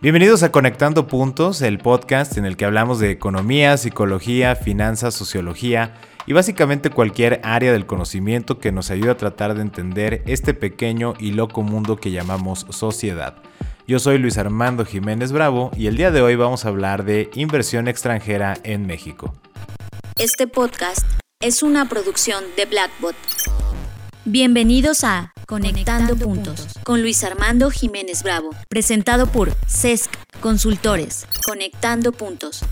Bienvenidos a Conectando Puntos, el podcast en el que hablamos de economía, psicología, finanzas, sociología y básicamente cualquier área del conocimiento que nos ayude a tratar de entender este pequeño y loco mundo que llamamos sociedad. Yo soy Luis Armando Jiménez Bravo y el día de hoy vamos a hablar de inversión extranjera en México. Este podcast es una producción de Blackbot. Bienvenidos a Conectando, Puntos con Luis Armando Jiménez Bravo, presentado por CESC Consultores. Conectando Puntos.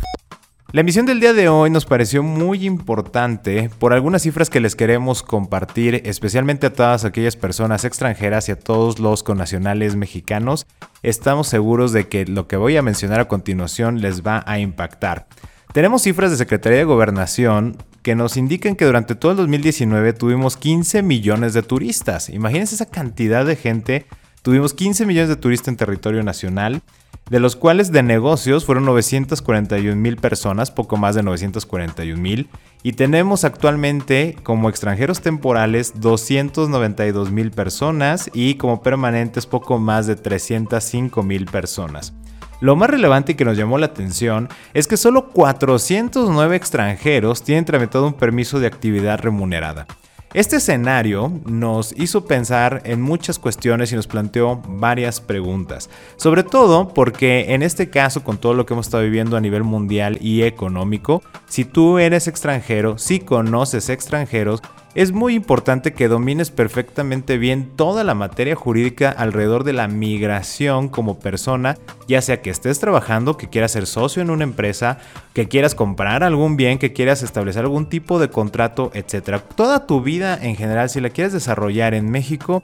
La emisión del día de hoy nos pareció muy importante por algunas cifras que les queremos compartir, especialmente a todas aquellas personas extranjeras y a todos los connacionales mexicanos. Estamos seguros de que lo que voy a mencionar a continuación les va a impactar. Tenemos cifras de Secretaría de Gobernación que nos indican que durante todo el 2019 tuvimos 15 millones de turistas. Imagínense esa cantidad de gente. Tuvimos 15 millones de turistas en territorio nacional, de los cuales de negocios fueron 941 mil personas, poco más de 941 mil. Y tenemos actualmente como extranjeros temporales 292 mil personas y como permanentes poco más de 305 mil personas. Lo más relevante que nos llamó la atención es que solo 409 extranjeros tienen tramitado un permiso de actividad remunerada. Este escenario nos hizo pensar en muchas cuestiones y nos planteó varias preguntas, sobre todo porque en este caso con todo lo que hemos estado viviendo a nivel mundial y económico, si tú eres extranjero, si conoces extranjeros, es muy importante que domines perfectamente bien toda la materia jurídica alrededor de la migración como persona, ya sea que estés trabajando, que quieras ser socio en una empresa, que quieras comprar algún bien, que quieras establecer algún tipo de contrato, etc. Toda tu vida en general, si la quieres desarrollar en México,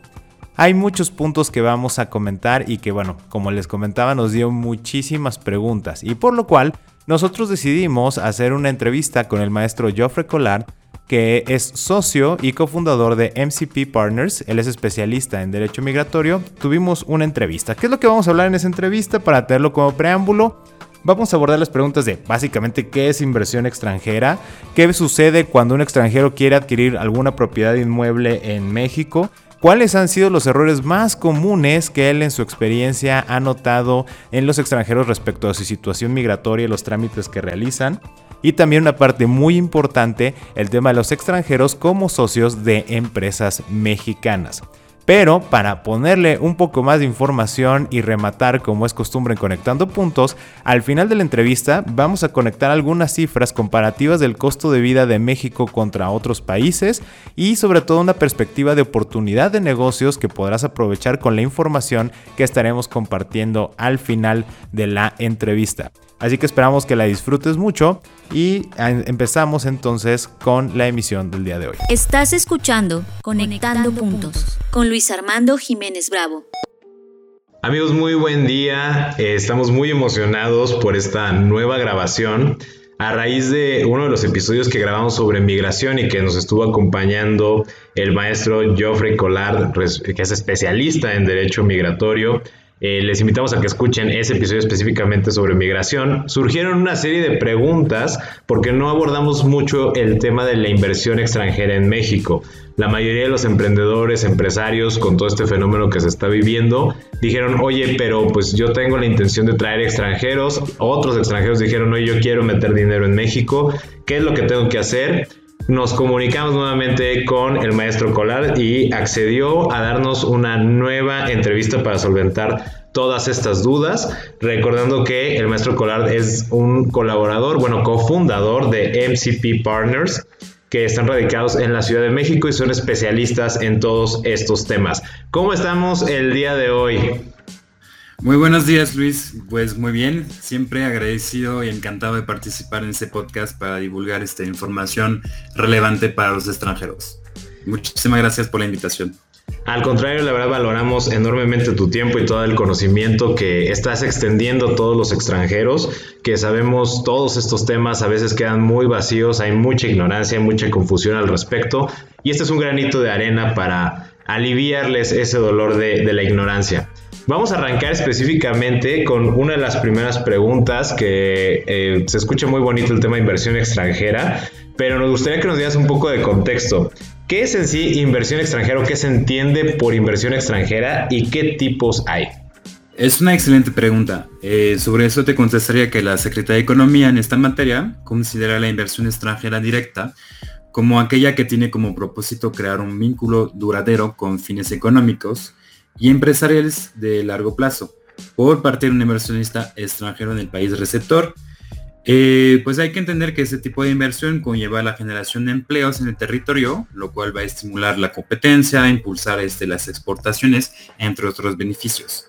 hay muchos puntos que vamos a comentar y que bueno, como les comentaba, nos dio muchísimas preguntas y por lo cual nosotros decidimos hacer una entrevista con el maestro Geoffrey Collard que es socio y cofundador de MCP Partners. Él es especialista en derecho migratorio. Tuvimos una entrevista. ¿Qué es lo que vamos a hablar en esa entrevista? Para tenerlo como preámbulo, vamos a abordar las preguntas de básicamente qué es inversión extranjera, qué sucede cuando un extranjero quiere adquirir alguna propiedad inmueble en México, cuáles han sido los errores más comunes que él en su experiencia ha notado en los extranjeros respecto a su situación migratoria y los trámites que realizan. Y también una parte muy importante, el tema de los extranjeros como socios de empresas mexicanas. Pero para ponerle un poco más de información y rematar como es costumbre en Conectando Puntos, al final de la entrevista vamos a conectar algunas cifras comparativas del costo de vida de México contra otros países y sobre todo una perspectiva de oportunidad de negocios que podrás aprovechar con la información que estaremos compartiendo al final de la entrevista. Así que esperamos que la disfrutes mucho y empezamos entonces con la emisión del día de hoy. Estás escuchando Conectando, Puntos con Luis Armando Jiménez Bravo. Amigos, muy buen día. Eh, estamos muy emocionados por esta nueva grabación a raíz de uno de los episodios que grabamos sobre migración y que nos estuvo acompañando el maestro Geoffrey Collard, que es especialista en derecho migratorio eh, les invitamos a que escuchen ese episodio específicamente sobre migración. Surgieron una serie de preguntas porque no abordamos mucho el tema de la inversión extranjera en México. La mayoría de los emprendedores, empresarios, con todo este fenómeno que se está viviendo, dijeron, oye, pero pues yo tengo la intención de traer extranjeros. Otros extranjeros dijeron, oye, yo quiero meter dinero en México. ¿Qué es lo que tengo que hacer? Nos comunicamos nuevamente con el maestro Colar y accedió a darnos una nueva entrevista para solventar todas estas dudas, recordando que el maestro Colar es un colaborador, bueno, cofundador de MCP Partners, que están radicados en la Ciudad de México y son especialistas en todos estos temas. ¿Cómo estamos el día de hoy? Muy buenos días Luis, pues muy bien, siempre agradecido y encantado de participar en este podcast para divulgar esta información relevante para los extranjeros. Muchísimas gracias por la invitación. Al contrario, la verdad valoramos enormemente tu tiempo y todo el conocimiento que estás extendiendo a todos los extranjeros, que sabemos todos estos temas a veces quedan muy vacíos, hay mucha ignorancia, hay mucha confusión al respecto, y este es un granito de arena para aliviarles ese dolor de, de la ignorancia. Vamos a arrancar específicamente con una de las primeras preguntas que eh, se escucha muy bonito el tema de inversión extranjera, pero nos gustaría que nos dieras un poco de contexto. ¿Qué es en sí inversión extranjera? ¿Qué se entiende por inversión extranjera y qué tipos hay? Es una excelente pregunta. Eh, sobre eso te contestaría que la Secretaría de Economía en esta materia considera la inversión extranjera directa como aquella que tiene como propósito crear un vínculo duradero con fines económicos y empresariales de largo plazo por parte de un inversionista extranjero en el país receptor. Eh, pues hay que entender que ese tipo de inversión conlleva la generación de empleos en el territorio, lo cual va a estimular la competencia, impulsar este, las exportaciones, entre otros beneficios.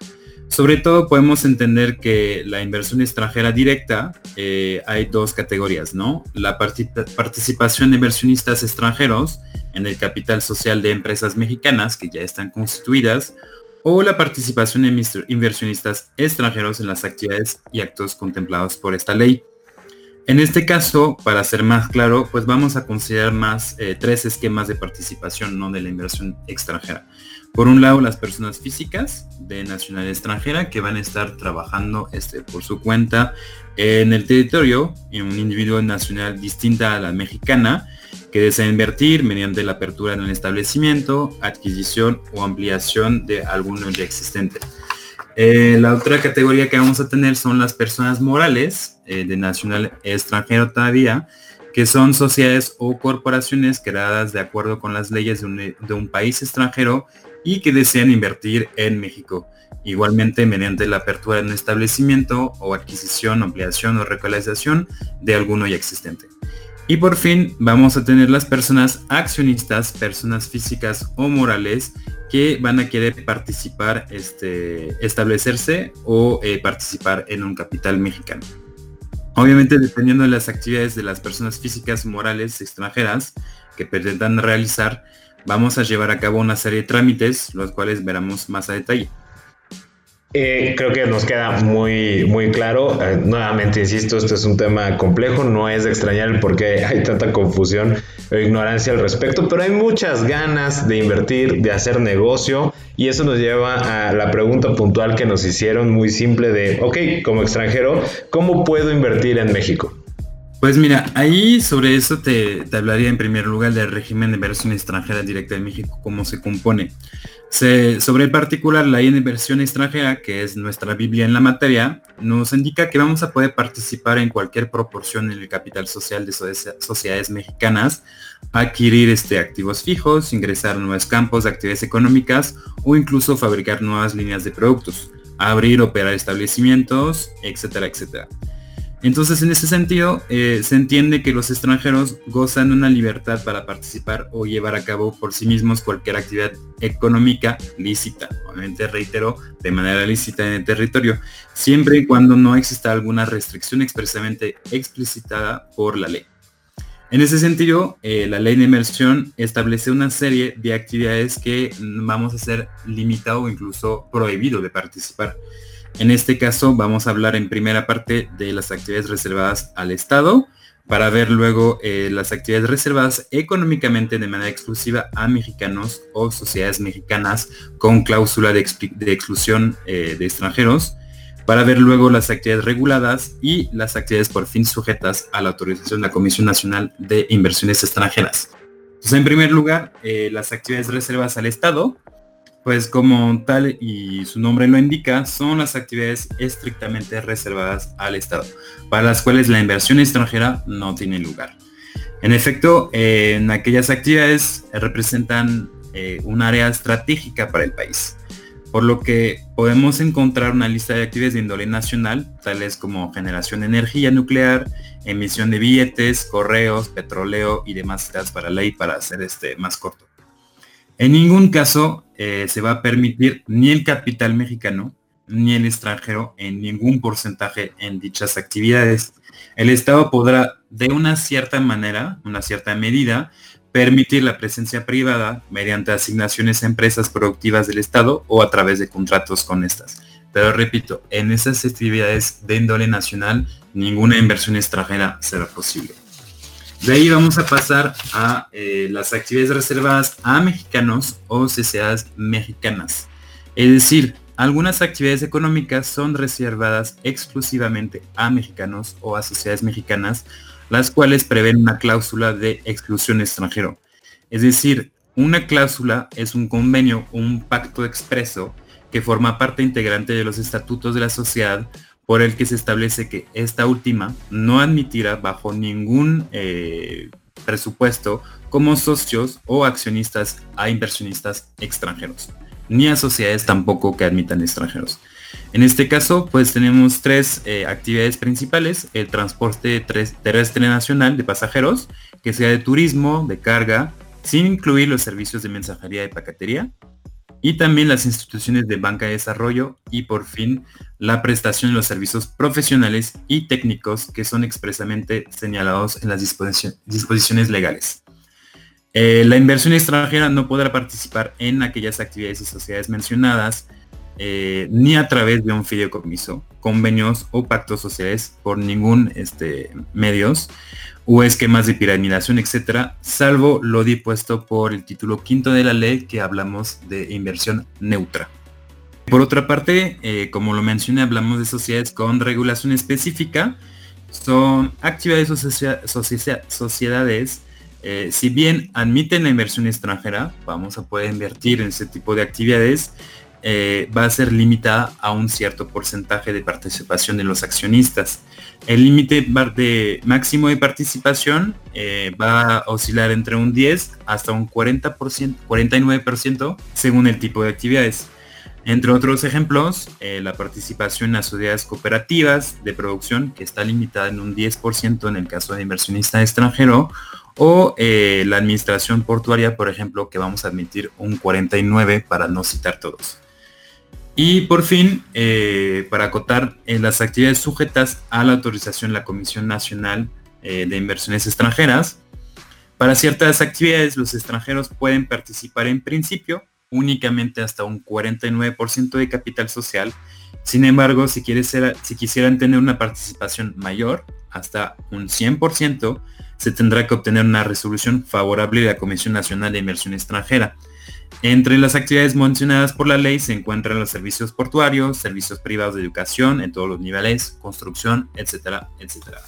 Sobre todo podemos entender que la inversión extranjera directa eh, hay dos categorías, ¿no? La participación de inversionistas extranjeros en el capital social de empresas mexicanas que ya están constituidas o la participación de inversionistas extranjeros en las actividades y actos contemplados por esta ley. En este caso, para ser más claro, pues vamos a considerar más eh, tres esquemas de participación ¿no? de la inversión extranjera. Por un lado, las personas físicas de nacionalidad extranjera que van a estar trabajando este, por su cuenta en el territorio, en un individuo nacional distinta a la mexicana, que desea invertir mediante la apertura en el establecimiento, adquisición o ampliación de alguno ya existente. Eh, la otra categoría que vamos a tener son las personas morales eh, de nacional extranjero todavía, que son sociedades o corporaciones creadas de acuerdo con las leyes de un, de un país extranjero y que desean invertir en México. Igualmente mediante la apertura de un establecimiento o adquisición, ampliación o recalización de alguno ya existente. Y por fin vamos a tener las personas accionistas, personas físicas o morales que van a querer participar, este, establecerse o eh, participar en un capital mexicano. Obviamente dependiendo de las actividades de las personas físicas morales extranjeras que pretendan realizar, vamos a llevar a cabo una serie de trámites, los cuales veremos más a detalle. Eh, creo que nos queda muy, muy claro. Eh, nuevamente, insisto, este es un tema complejo, no es de extrañar el por qué hay tanta confusión o ignorancia al respecto, pero hay muchas ganas de invertir, de hacer negocio, y eso nos lleva a la pregunta puntual que nos hicieron, muy simple de, ok, como extranjero, ¿cómo puedo invertir en México? Pues mira, ahí sobre eso te, hablaría en primer lugar del régimen de inversión extranjera directa de México, cómo se compone sobre el particular, la inversión extranjera, que es nuestra Biblia en la materia, nos indica que vamos a poder participar en cualquier proporción en el capital social de sociedades mexicanas, adquirir este, activos fijos, ingresar a nuevos campos de actividades económicas o incluso fabricar nuevas líneas de productos, abrir, operar establecimientos, etcétera, etcétera. Entonces, en ese sentido, eh, se entiende que los extranjeros gozan de una libertad para participar o llevar a cabo por sí mismos cualquier actividad económica lícita, obviamente reitero, de manera lícita en el territorio, siempre y cuando no exista alguna restricción expresamente explicitada por la ley. En ese sentido, eh, la ley de inversión establece una serie de actividades que vamos a ser limitado o incluso prohibido de participar. En este caso vamos a hablar en primera parte de las actividades reservadas al Estado, para ver luego eh, las actividades reservadas económicamente de manera exclusiva a mexicanos o sociedades mexicanas con cláusula de, exclusión eh, de extranjeros, para ver luego las actividades reguladas y las actividades por fin sujetas a la autorización de la Comisión Nacional de Inversiones Extranjeras. Entonces, en primer lugar, eh, las actividades reservadas al Estado, pues como tal y su nombre lo indica, son las actividades estrictamente reservadas al Estado, para las cuales la inversión extranjera no tiene lugar. En efecto, en aquellas actividades representan eh, un área estratégica para el país, por lo que podemos encontrar una lista de actividades de índole nacional, tales como generación de energía nuclear, emisión de billetes, correos, petróleo y demás para ley para hacer este más corto. En ningún caso eh, se va a permitir ni el capital mexicano ni el extranjero en ningún porcentaje en dichas actividades. El Estado podrá, de una cierta manera, una cierta medida, permitir la presencia privada mediante asignaciones a empresas productivas del Estado o a través de contratos con estas. Pero repito, en esas actividades de índole nacional, ninguna inversión extranjera será posible. De ahí vamos a pasar a eh, las actividades reservadas a mexicanos o sociedades mexicanas. Es decir, algunas actividades económicas son reservadas exclusivamente a mexicanos o a sociedades mexicanas, las cuales prevén una cláusula de exclusión extranjero. Es decir, una cláusula es un convenio, un pacto expreso que forma parte integrante de los estatutos de la sociedad por el que se establece que esta última no admitirá bajo ningún eh, presupuesto como socios o accionistas a inversionistas extranjeros, ni a sociedades tampoco que admitan extranjeros. En este caso, pues tenemos tres eh, actividades principales, el transporte terrestre nacional de pasajeros, que sea de turismo, de carga, sin incluir los servicios de mensajería y paquetería, y también las instituciones de banca de desarrollo y por fin la prestación de los servicios profesionales y técnicos que son expresamente señalados en las disposiciones legales. Eh, la inversión extranjera no podrá participar en aquellas actividades y sociedades mencionadas eh, ni a través de un fideicomiso, convenios o pactos sociales por ningún este, medios o esquemas de piramidación, etcétera, salvo lo dispuesto por el título quinto de la ley que hablamos de inversión neutra. Por otra parte, eh, como lo mencioné, hablamos de sociedades con regulación específica. Son actividades o sociedades, eh, si bien admiten la inversión extranjera, vamos a poder invertir en ese tipo de actividades, eh, va a ser limitada a un cierto porcentaje de participación de los accionistas. El límite de máximo de participación eh, va a oscilar entre un 10 hasta un 40%, 49% según el tipo de actividades. Entre otros ejemplos, eh, la participación en las sociedades cooperativas de producción, que está limitada en un 10% en el caso de inversionista extranjero, o la administración portuaria, por ejemplo, que vamos a admitir un 49 para no citar todos. Y por fin, eh, para acotar eh, las actividades sujetas a la autorización de la Comisión Nacional eh, de Inversiones Extranjeras, para ciertas actividades los extranjeros pueden participar en principio únicamente hasta un 49% de capital social. Sin embargo, si, si quisieran tener una participación mayor, hasta un 100%, se tendrá que obtener una resolución favorable de la Comisión Nacional de Inversión Extranjera. Entre las actividades mencionadas por la ley se encuentran los servicios portuarios, servicios privados de educación en todos los niveles, construcción, etcétera, etcétera.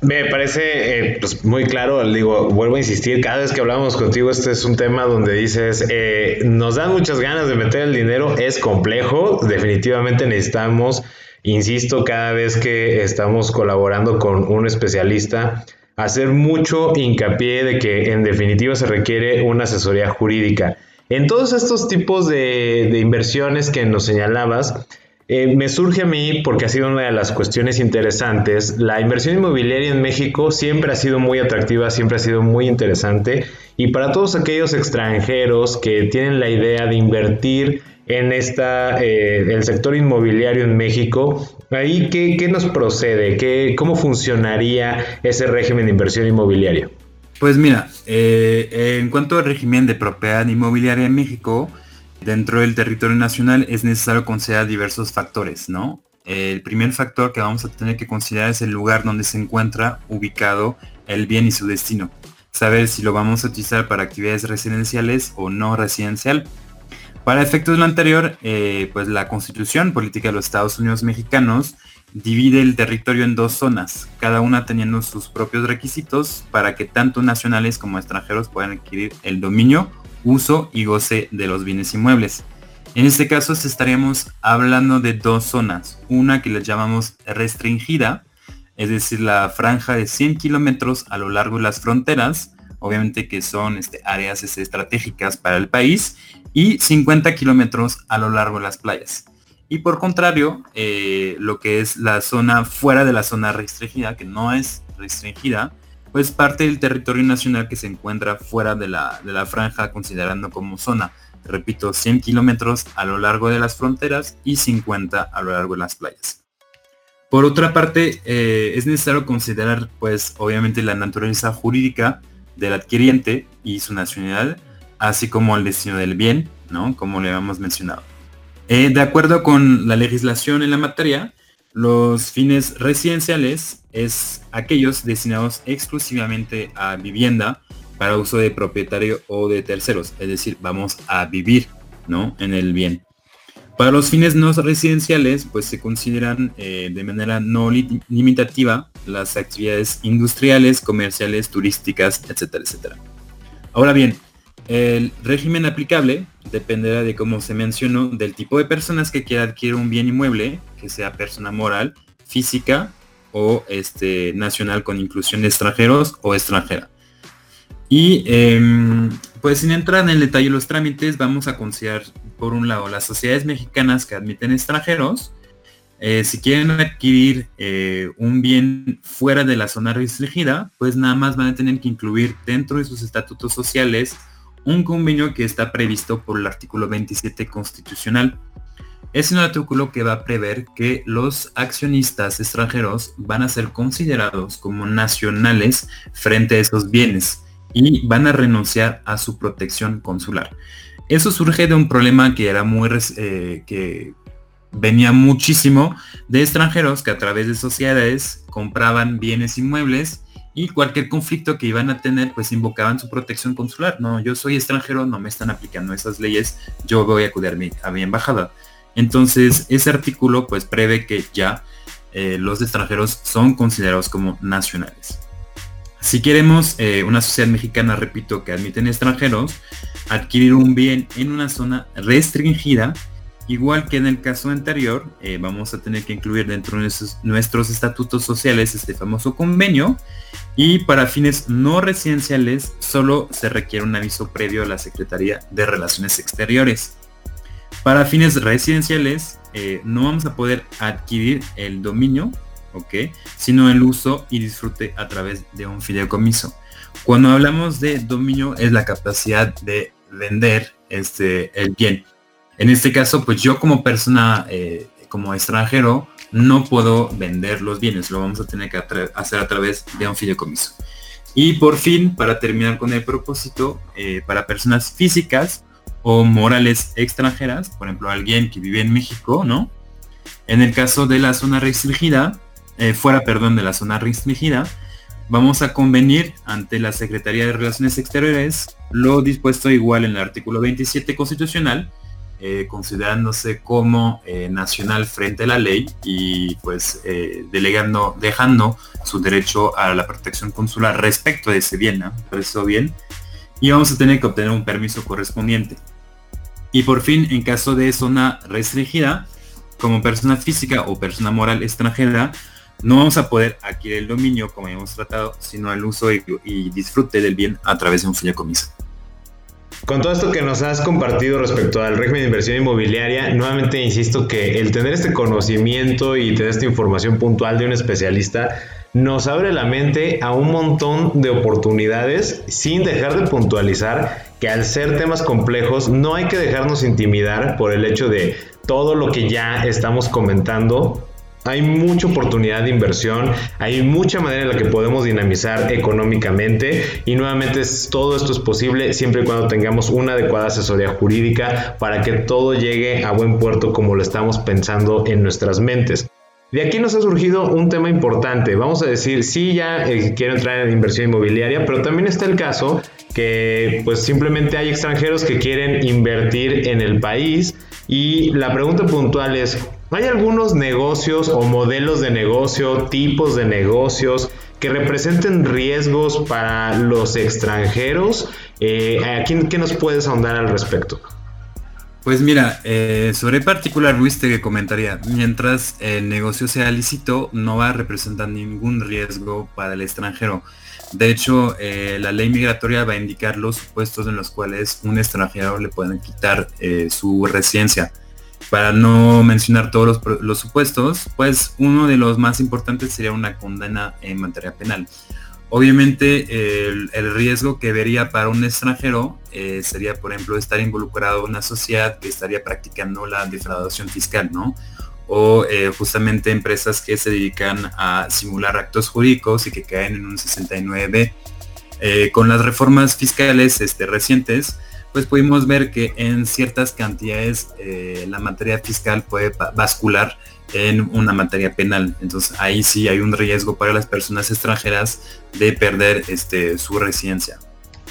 Me parece eh, pues muy claro, digo, vuelvo a insistir, cada vez que hablamos contigo, este es un tema donde dices, eh, nos dan muchas ganas de meter el dinero, es complejo, definitivamente necesitamos, insisto, cada vez que estamos colaborando con un especialista, hacer mucho hincapié de que en definitiva se requiere una asesoría jurídica. En todos estos tipos de, inversiones que nos señalabas, eh, me surge a mí, porque ha sido una de las cuestiones interesantes, la inversión inmobiliaria en México siempre ha sido muy atractiva, siempre ha sido muy interesante, y para todos aquellos extranjeros que tienen la idea de invertir en esta, eh, el sector inmobiliario en México. Ahí, ¿qué, nos procede? ¿Qué, ¿Cómo funcionaría ese régimen de inversión inmobiliaria? Pues mira, eh, en cuanto al régimen de propiedad inmobiliaria en México, dentro del territorio nacional es necesario considerar diversos factores, ¿no? El primer factor que vamos a tener que considerar es el lugar donde se encuentra ubicado el bien y su destino. Saber si lo vamos a utilizar para actividades residenciales o no residencial. Para efectos de lo anterior, eh, pues la constitución política de los Estados Unidos mexicanos divide el territorio en dos zonas, cada una teniendo sus propios requisitos para que tanto nacionales como extranjeros puedan adquirir el dominio, uso y goce de los bienes inmuebles. En este caso estaríamos hablando de dos zonas, una que le llamamos restringida, es decir, la franja de 100 kilómetros a lo largo de las fronteras, obviamente que son este, áreas este, estratégicas para el país, y 50 kilómetros a lo largo de las playas. Y por contrario, eh, lo que es la zona fuera de la zona restringida, que no es restringida, pues parte del territorio nacional que se encuentra fuera de la, de la franja considerando como zona. Repito, 100 kilómetros a lo largo de las fronteras y 50 a lo largo de las playas. Por otra parte, eh, es necesario considerar, pues, obviamente la naturaleza jurídica del adquiriente y su nacionalidad, así como el destino del bien, ¿no? Como le habíamos mencionado. Eh, de acuerdo con la legislación en la materia, los fines residenciales es aquellos destinados exclusivamente a vivienda para uso de propietario o de terceros, es decir, vamos a vivir, ¿no? En el bien. Para los fines no residenciales, pues se consideran eh, de manera no limitativa las actividades industriales, comerciales, turísticas, etcétera, etcétera. Ahora bien, El régimen aplicable dependerá de, como se mencionó, del tipo de personas que quiera adquirir un bien inmueble, que sea persona moral, física o este, nacional con inclusión de extranjeros o extranjera. Y em, pues sin entrar en el detalle de los trámites, vamos a considerar por un lado las sociedades mexicanas que admiten extranjeros. Eh, si quieren adquirir eh, un bien fuera de la zona restringida, pues nada más van a tener que incluir dentro de sus estatutos sociales un convenio que está previsto por el artículo 27 constitucional. Es un artículo que va a prever que los accionistas extranjeros van a ser considerados como nacionales frente a esos bienes y van a renunciar a su protección consular. Eso surge de un problema que era muy eh, que venía muchísimo de extranjeros que a través de sociedades compraban bienes inmuebles y cualquier conflicto que iban a tener pues invocaban su protección consular. No, yo soy extranjero, no me están aplicando esas leyes, yo voy a acudir a mi, embajada. Entonces ese artículo pues prevé que ya eh, los extranjeros son considerados como nacionales. Si queremos eh, una sociedad mexicana, repito, que admiten extranjeros, adquirir un bien en una zona restringida, igual que en el caso anterior, eh, vamos a tener que incluir dentro de nuestros, estatutos sociales este famoso convenio y para fines no residenciales solo se requiere un aviso previo a la Secretaría de Relaciones Exteriores. Para fines residenciales eh, no vamos a poder adquirir el dominio ¿ok? Sino el uso y disfrute a través de un fideicomiso. Cuando hablamos de dominio es la capacidad de vender este, el bien. En este caso, pues yo como persona, eh, como extranjero, no puedo vender los bienes, lo vamos a tener que hacer a través de un fideicomiso. Y por fin, para terminar con el propósito, eh, para personas físicas o morales extranjeras, por ejemplo, alguien que vive en México, ¿no? En el caso de la zona restringida, eh, fuera, perdón, de la zona restringida, vamos a convenir ante la Secretaría de Relaciones Exteriores lo dispuesto igual en el artículo 27 constitucional, eh, considerándose como eh, nacional frente a la ley y pues delegando, dejando su derecho a la protección consular respecto de ese bien, ¿no? eso bien, y vamos a tener que obtener un permiso correspondiente. Y por fin, en caso de zona restringida, como persona física o persona moral extranjera, no vamos a poder adquirir el dominio como hemos tratado, sino el uso y, disfrute del bien a través de un fideicomiso. Con todo esto que nos has compartido respecto al régimen de inversión inmobiliaria, nuevamente insisto que el tener este conocimiento y tener esta información puntual de un especialista nos abre la mente a un montón de oportunidades sin dejar de puntualizar que al ser temas complejos no hay que dejarnos intimidar por el hecho de todo lo que ya estamos comentando hay mucha oportunidad de inversión, hay mucha manera en la que podemos dinamizar económicamente y nuevamente todo esto es posible siempre y cuando tengamos una adecuada asesoría jurídica para que todo llegue a buen puerto como lo estamos pensando en nuestras mentes. De aquí nos ha surgido un tema importante. Vamos a decir, sí, ya eh, quiero entrar en inversión inmobiliaria, pero también está el caso que pues simplemente hay extranjeros que quieren invertir en el país y la pregunta puntual es, ¿hay algunos negocios o modelos de negocio, tipos de negocios que representen riesgos para los extranjeros? Eh, ¿Qué nos puedes ahondar al respecto? Pues mira, eh, sobre particular Luis te comentaría, mientras el negocio sea lícito, no va a representar ningún riesgo para el extranjero. De hecho, eh, la ley migratoria va a indicar los supuestos en los cuales un extranjero le pueden quitar eh, su residencia. Para no mencionar todos los, supuestos, pues uno de los más importantes sería una condena en materia penal. Obviamente el, riesgo que vería para un extranjero eh, sería, por ejemplo, estar involucrado en una sociedad que estaría practicando la defraudación fiscal, ¿no? o eh, justamente empresas que se dedican a simular actos jurídicos y que caen en un 69. Eh, con las reformas fiscales este, recientes, pues pudimos ver que en ciertas cantidades eh, la materia fiscal puede bascular en una materia penal. Entonces ahí sí hay un riesgo para las personas extranjeras de perder este, su residencia.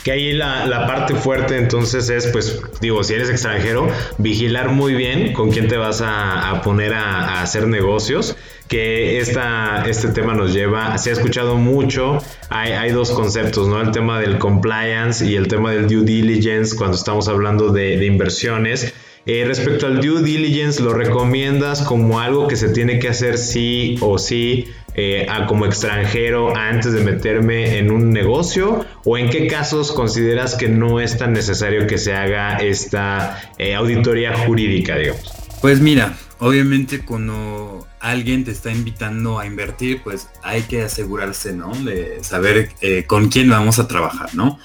que ahí la, la, parte fuerte entonces es, pues, digo, si eres extranjero, vigilar muy bien con quién te vas a, poner a, hacer negocios, que esta, este tema nos lleva, se ha escuchado mucho, hay, hay, dos conceptos, ¿no? El tema del compliance y el tema del due diligence cuando estamos hablando de, inversiones. Eh, respecto al due diligence, ¿lo recomiendas como algo que se tiene que hacer sí o sí eh, a, como extranjero antes de meterme en un negocio? ¿O en qué casos consideras que no es tan necesario que se haga esta eh, auditoría jurídica, digamos? Pues mira, obviamente cuando alguien te está invitando a invertir, pues hay que asegurarse, ¿no? De saber eh, con quién vamos a trabajar, ¿no?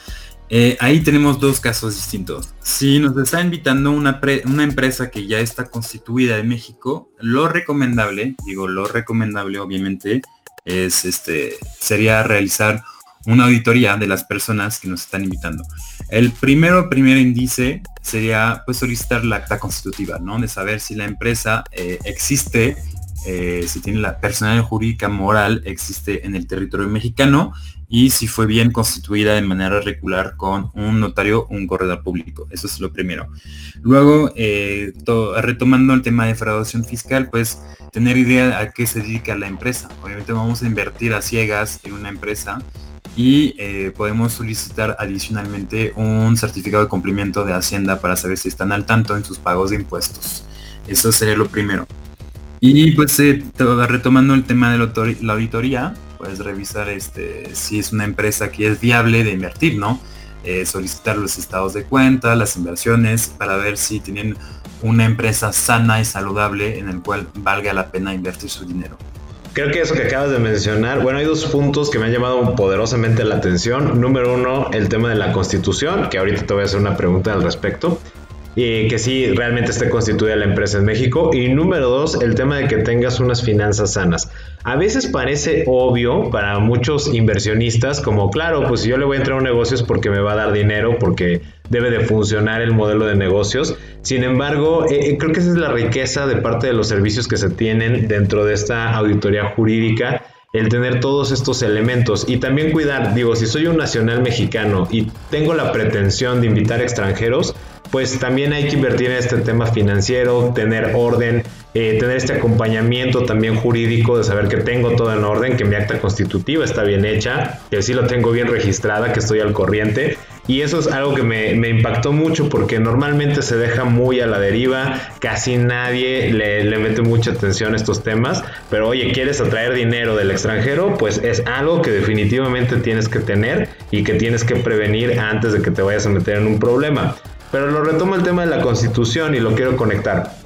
Eh, ahí tenemos dos casos distintos. Si nos está invitando una, una, empresa que ya está constituida en México, lo recomendable, digo lo recomendable obviamente, es este, sería realizar una auditoría de las personas que nos están invitando. El primero, primer índice sería pues solicitar la acta constitutiva, ¿no? De saber si la empresa eh, existe, eh, si tiene la personalidad jurídica moral, existe en el territorio mexicano y si fue bien constituida de manera regular con un notario o un corredor público. Eso es lo primero. Luego, eh, retomando el tema de defraudación fiscal, pues tener idea a qué se dedica la empresa. Obviamente vamos a invertir a ciegas en una empresa y eh, podemos solicitar adicionalmente un certificado de cumplimiento de Hacienda para saber si están al tanto en sus pagos de impuestos. Eso sería lo primero. Y pues eh, retomando el tema de la auditoría, puedes revisar este, si es una empresa que es viable de invertir, ¿no? Eh, solicitar los estados de cuenta, las inversiones, para ver si tienen una empresa sana y saludable en el cual valga la pena invertir su dinero. Creo que eso que acabas de mencionar, bueno, hay dos puntos que me han llamado poderosamente la atención. Número uno, el tema de la constitución, que ahorita te voy a hacer una pregunta al respecto y que sí realmente esté constituida la empresa en México. Y número dos, el tema de que tengas unas finanzas sanas. A veces parece obvio para muchos inversionistas, como claro, pues si yo le voy a entrar a un negocio es porque me va a dar dinero, porque debe de funcionar el modelo de negocios. Sin embargo, eh, eh, creo que esa es la riqueza de parte de los servicios que se tienen dentro de esta auditoría jurídica el tener todos estos elementos y también cuidar, digo, si soy un nacional mexicano y tengo la pretensión de invitar extranjeros, pues también hay que invertir en este tema financiero, tener orden, eh, tener este acompañamiento también jurídico de saber que tengo todo en orden, que mi acta constitutiva está bien hecha, que sí lo tengo bien registrada, que estoy al corriente. Y eso es algo que me, impactó mucho porque normalmente se deja muy a la deriva, casi nadie le, le mete mucha atención a estos temas, pero oye, ¿quieres atraer dinero del extranjero? Pues es algo que definitivamente tienes que tener y que tienes que prevenir antes de que te vayas a meter en un problema. Pero lo retomo el tema de la constitución y lo quiero conectar.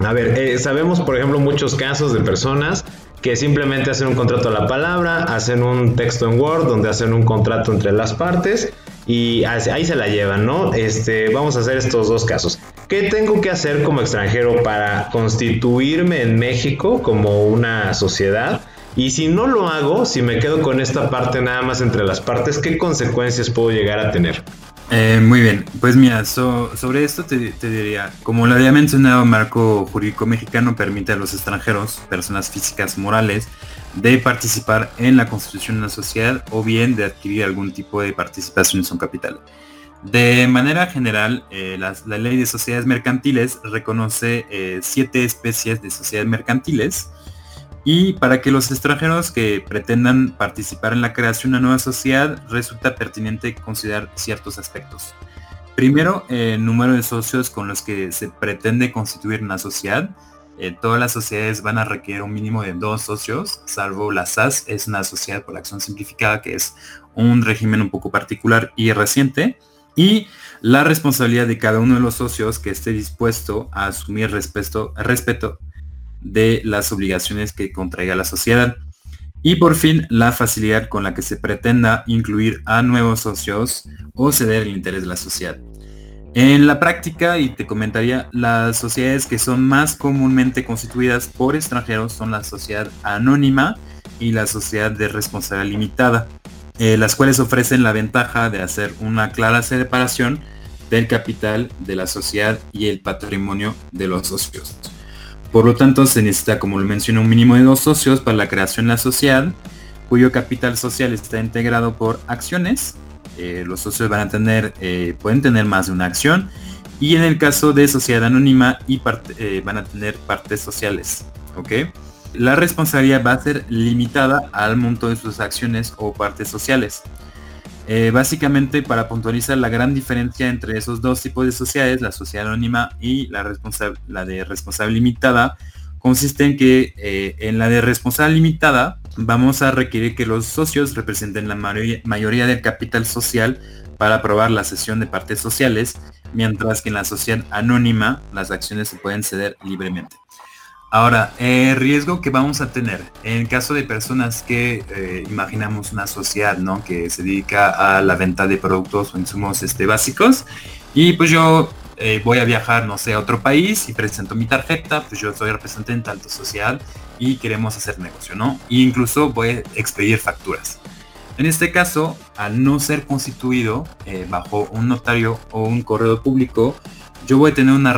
A ver, eh, sabemos por ejemplo muchos casos de personas que simplemente hacen un contrato a la palabra, hacen un texto en Word donde hacen un contrato entre las partes y ahí se la llevan, ¿no? Este, vamos a hacer estos dos casos. ¿Qué tengo que hacer como extranjero para constituirme en México como una sociedad? Y si no lo hago, si me quedo con esta parte nada más entre las partes, ¿qué consecuencias puedo llegar a tener? Eh, muy bien, pues mira, sobre esto te, diría, como lo había mencionado, marco jurídico mexicano permite a los extranjeros, personas físicas morales, de participar en la constitución de una sociedad o bien de adquirir algún tipo de participación en su capital. De manera general, eh, la, ley de sociedades mercantiles reconoce eh, siete especies de sociedades mercantiles, y para que los extranjeros que pretendan participar en la creación de una nueva sociedad resulta pertinente considerar ciertos aspectos. Primero, el número de socios con los que se pretende constituir una sociedad. Eh, todas las sociedades van a requerir un mínimo de dos socios, salvo la SAS, es una sociedad por acción simplificada, que es un régimen un poco particular y reciente. Y la responsabilidad de cada uno de los socios que esté dispuesto a asumir respeto de las obligaciones que contraiga la sociedad. Y por fin, la facilidad con la que se pretenda incluir a nuevos socios o ceder el interés de la sociedad. En la práctica, y te comentaría, las sociedades que son más comúnmente constituidas por extranjeros son la sociedad anónima y la sociedad de responsabilidad limitada, eh, las cuales ofrecen la ventaja de hacer una clara separación del capital de la sociedad y el patrimonio de los socios. Por lo tanto, se necesita, como lo mencioné, un mínimo de dos socios para la creación de la sociedad, cuyo capital social está integrado por acciones, eh, los socios van a tener, eh, pueden tener más de una acción y en el caso de sociedad anónima y van a tener partes sociales. La responsabilidad va a ser limitada al monto de sus acciones o partes sociales. Básicamente para puntualizar la gran diferencia entre esos dos tipos de sociedades, la sociedad anónima y la, de responsable limitada, consiste en que eh, en la de responsabilidad limitada vamos a requerir que los socios representen la mayoría, del capital social para aprobar la sesión de partes sociales, mientras que en la sociedad anónima las acciones se pueden ceder libremente. Ahora, el riesgo que vamos a tener en caso de personas que eh, imaginamos una sociedad ¿no? que se dedica a la venta de productos o insumos este, básicos y pues yo eh, voy a viajar, no sé, a otro país y presento mi tarjeta, pues yo soy representante en tanto social y queremos hacer negocio, ¿no? E incluso voy a expedir facturas. En este caso, al no ser constituido eh, bajo un notario o un correo público, yo voy a tener una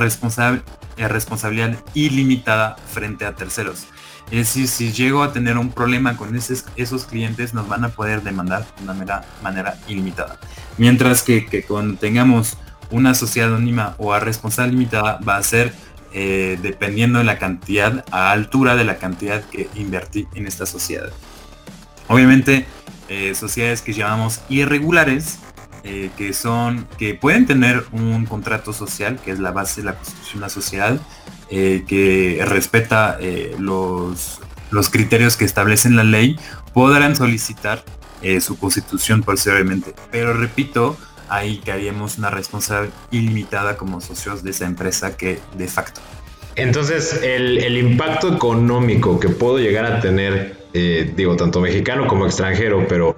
responsabilidad ilimitada frente a terceros. Es decir, si llego a tener un problema con esos, clientes, nos van a poder demandar de una manera, manera ilimitada. Mientras que, que cuando tengamos una sociedad anónima o a responsabilidad limitada va a ser eh, dependiendo de la cantidad, a altura de la cantidad que invertí en esta sociedad. Obviamente, eh, sociedades que llamamos irregulares, eh, que son, que pueden tener un contrato social, que es la base de la constitución de la sociedad, que respeta los, los criterios que establecen la ley, podrán solicitar su constitución posteriormente. Pero repito, ahí que haríamos una responsabilidad ilimitada como socios de esa empresa que de facto. Entonces, el, impacto económico que puedo llegar a tener, eh, digo, tanto mexicano como extranjero, pero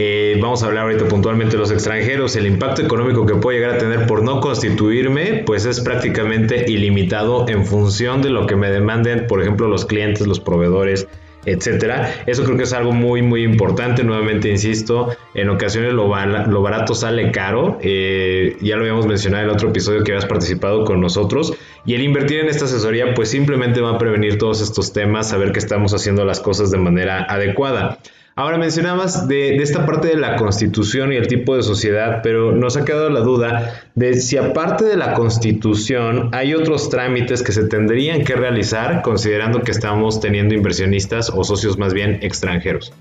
eh, vamos a hablar ahorita puntualmente de los extranjeros, el impacto económico que puedo llegar a tener por no constituirme, pues es prácticamente ilimitado en función de lo que me demanden, por ejemplo, los clientes, los proveedores, etcétera. Eso creo que es algo muy, muy importante. Nuevamente, insisto, en ocasiones lo, barato sale caro. Eh, ya lo habíamos mencionado en el otro episodio que habías participado con nosotros. Y el invertir en esta asesoría, pues simplemente va a prevenir todos estos temas, saber que estamos haciendo las cosas de manera adecuada. Ahora mencionabas de, esta parte de la constitución y el tipo de sociedad, pero nos ha quedado la duda de si aparte de la constitución hay otros trámites que se tendrían que realizar considerando que estamos teniendo inversionistas o socios más bien extranjeros.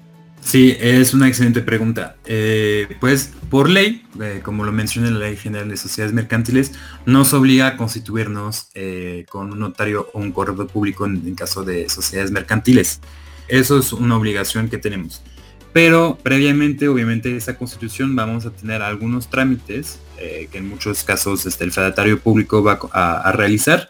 Sí, es una excelente pregunta. Eh, pues por ley, eh, como lo menciona la Ley General de Sociedades Mercantiles, nos obliga a constituirnos eh, con un notario o un correo público en caso de sociedades mercantiles. Eso es una obligación que tenemos. Pero previamente, obviamente, esa constitución vamos a tener algunos trámites eh, que en muchos casos este, el fedatario público va a, realizar.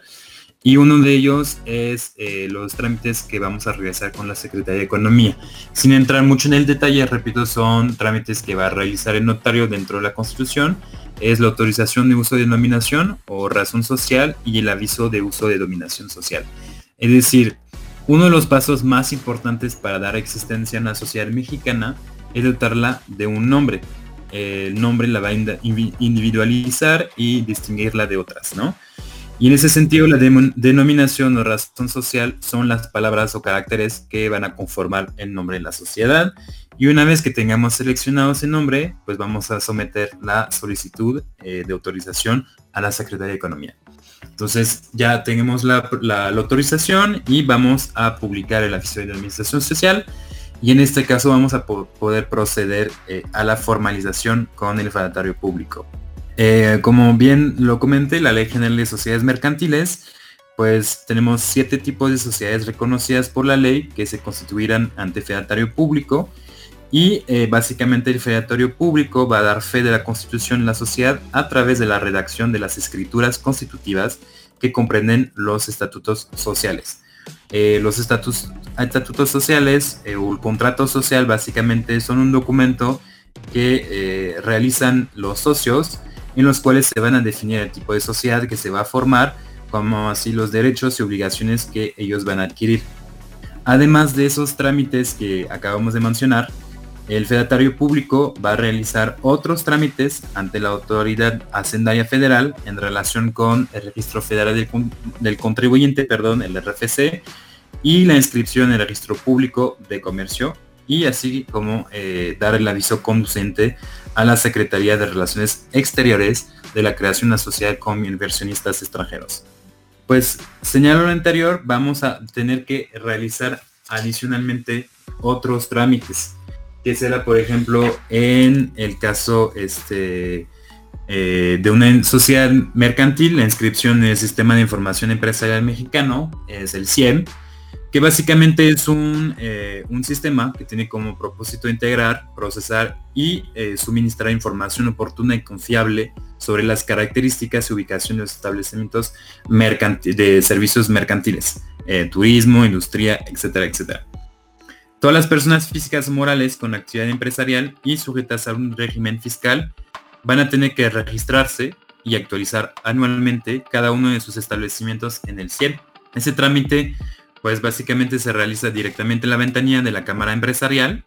Y uno de ellos es eh, los trámites que vamos a realizar con la Secretaría de Economía. Sin entrar mucho en el detalle, repito, son trámites que va a realizar el notario dentro de la Constitución. Es la autorización de uso de denominación o razón social y el aviso de uso de dominación social. Es decir, uno de los pasos más importantes para dar existencia a una sociedad mexicana es dotarla de un nombre. El nombre la va a individualizar y distinguirla de otras, ¿no? Y en ese sentido, la denominación o razón social son las palabras o caracteres que van a conformar el nombre de la sociedad. Y una vez que tengamos seleccionado ese nombre, pues vamos a someter la solicitud eh, de autorización a la Secretaría de Economía. Entonces ya tenemos la, autorización y vamos a publicar el aviso de administración social y en este caso vamos a poder proceder eh, a la formalización con el fedatario público. Eh, como bien lo comenté, la Ley General de Sociedades Mercantiles, pues tenemos siete tipos de sociedades reconocidas por la ley que se constituirán ante fedatario público y eh, básicamente el fedatario público va a dar fe de la constitución en la sociedad a través de la redacción de las escrituras constitutivas que comprenden los estatutos sociales. Eh, los estatutos, estatutos sociales eh, o el contrato social básicamente son un documento que realizan los socios en los cuales se van a definir el tipo de sociedad que se va a formar, como así los derechos y obligaciones que ellos van a adquirir. Además de esos trámites que acabamos de mencionar, el fedatario público va a realizar otros trámites ante la autoridad hacendaria federal en relación con el registro federal del, contribuyente, perdón, el RFC, y la inscripción en el registro público de comercio y así como eh, dar el aviso conducente a la Secretaría de Relaciones Exteriores de la creación de una sociedad con inversionistas extranjeros. Pues señalo lo anterior, vamos a tener que realizar adicionalmente otros trámites, que será por ejemplo en el caso este, eh, de una sociedad mercantil, la inscripción en el Sistema de Información Empresarial Mexicano, es el CIEM, que básicamente es un, eh, un, sistema que tiene como propósito integrar, procesar y eh, suministrar información oportuna y confiable sobre las características y ubicación de los establecimientos de servicios mercantiles, turismo, industria, etcétera, etcétera. Todas las personas físicas morales con actividad empresarial y sujetas a un régimen fiscal van a tener que registrarse y actualizar anualmente cada uno de sus establecimientos en el CIEM. Ese trámite pues básicamente se realiza directamente en la ventanilla de la cámara empresarial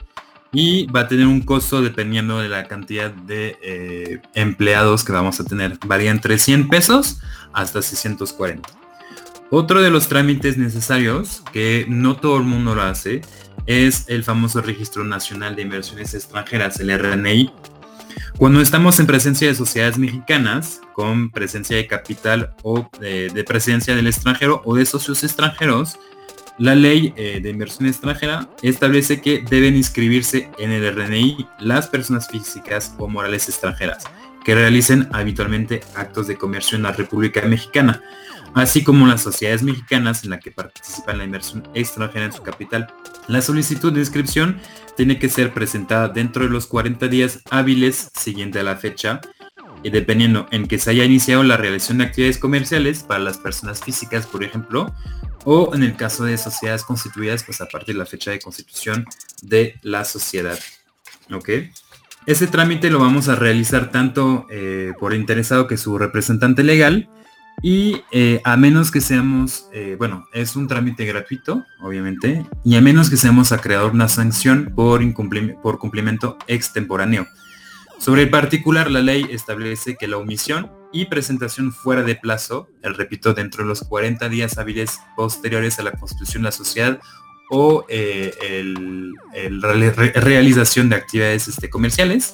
y va a tener un costo dependiendo de la cantidad de eh, empleados que vamos a tener. Varía entre 100 pesos hasta 640. Otro de los trámites necesarios, que no todo el mundo lo hace, es el famoso Registro Nacional de Inversiones Extranjeras, el RNI. Cuando estamos en presencia de sociedades mexicanas, con presencia de capital o de presencia del extranjero o de socios extranjeros, la ley eh, de inversión extranjera establece que deben inscribirse en el RNI las personas físicas o morales extranjeras que realicen habitualmente actos de comercio en la República Mexicana, así como las sociedades mexicanas en las que participan la inversión extranjera en su capital. La solicitud de inscripción tiene que ser presentada dentro de los 40 días hábiles siguiente a la fecha y dependiendo en que se haya iniciado la realización de actividades comerciales para las personas físicas, por ejemplo, o en el caso de sociedades constituidas, pues a partir de la fecha de constitución de la sociedad. ¿Ok? Ese trámite lo vamos a realizar tanto eh, por interesado que su representante legal y eh, a menos que seamos, eh, bueno, es un trámite gratuito, obviamente, y a menos que seamos acreedor una sanción por, por cumplimiento extemporáneo. Sobre el particular, la ley establece que la omisión y presentación fuera de plazo, el repito, dentro de los 40 días hábiles posteriores a la constitución de la sociedad o eh, el, realización de actividades este, comerciales,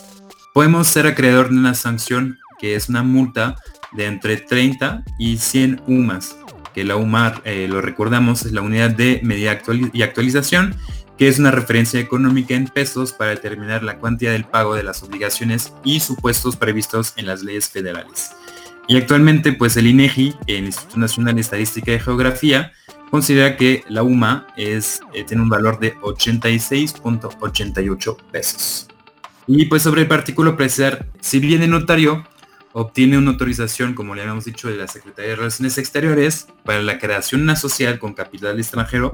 podemos ser acreedor de una sanción que es una multa de entre 30 y 100 UMAS, que la UMA, eh, lo recordamos, es la unidad de medida y actualización que es una referencia económica en pesos para determinar la cuantía del pago de las obligaciones y supuestos previstos en las leyes federales. Y actualmente, pues el INEGI, el Instituto Nacional de Estadística y Geografía, considera que la UMA es, eh, tiene un valor de 86.88 pesos. Y pues sobre el partículo precisar, si bien el notario obtiene una autorización, como le habíamos dicho, de la Secretaría de Relaciones Exteriores para la creación de una social con capital extranjero,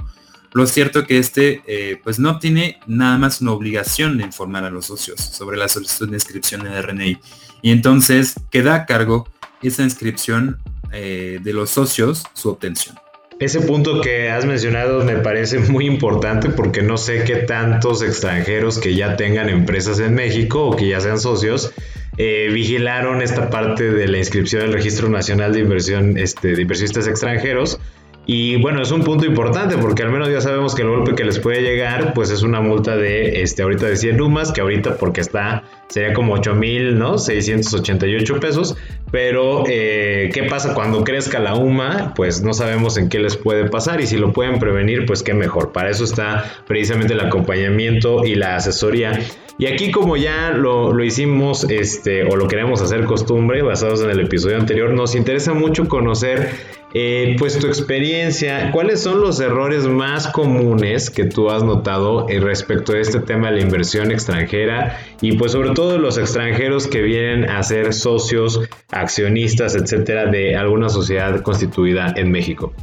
lo cierto que este eh, pues no tiene nada más una obligación de informar a los socios sobre la solicitud de inscripción en el RNI. Y entonces queda a cargo esa inscripción eh, de los socios su obtención. Ese punto que has mencionado me parece muy importante porque no sé qué tantos extranjeros que ya tengan empresas en México o que ya sean socios eh, vigilaron esta parte de la inscripción del Registro Nacional de Inversión este, de Inversionistas Extranjeros y bueno, es un punto importante porque al menos ya sabemos que el golpe que les puede llegar, pues es una multa de, este, ahorita de 100 UMAS, que ahorita porque está, sería como 8 mil, ¿no? 688 pesos. Pero, eh, ¿qué pasa cuando crezca la UMA? Pues no sabemos en qué les puede pasar y si lo pueden prevenir, pues qué mejor. Para eso está precisamente el acompañamiento y la asesoría. Y aquí como ya lo, lo hicimos, este, o lo queremos hacer costumbre, basados en el episodio anterior, nos interesa mucho conocer eh, pues tu experiencia, ¿cuáles son los errores más comunes que tú has notado eh, respecto a este tema de la inversión extranjera y pues sobre todo los extranjeros que vienen a ser socios, accionistas, etcétera, de alguna sociedad constituida en México?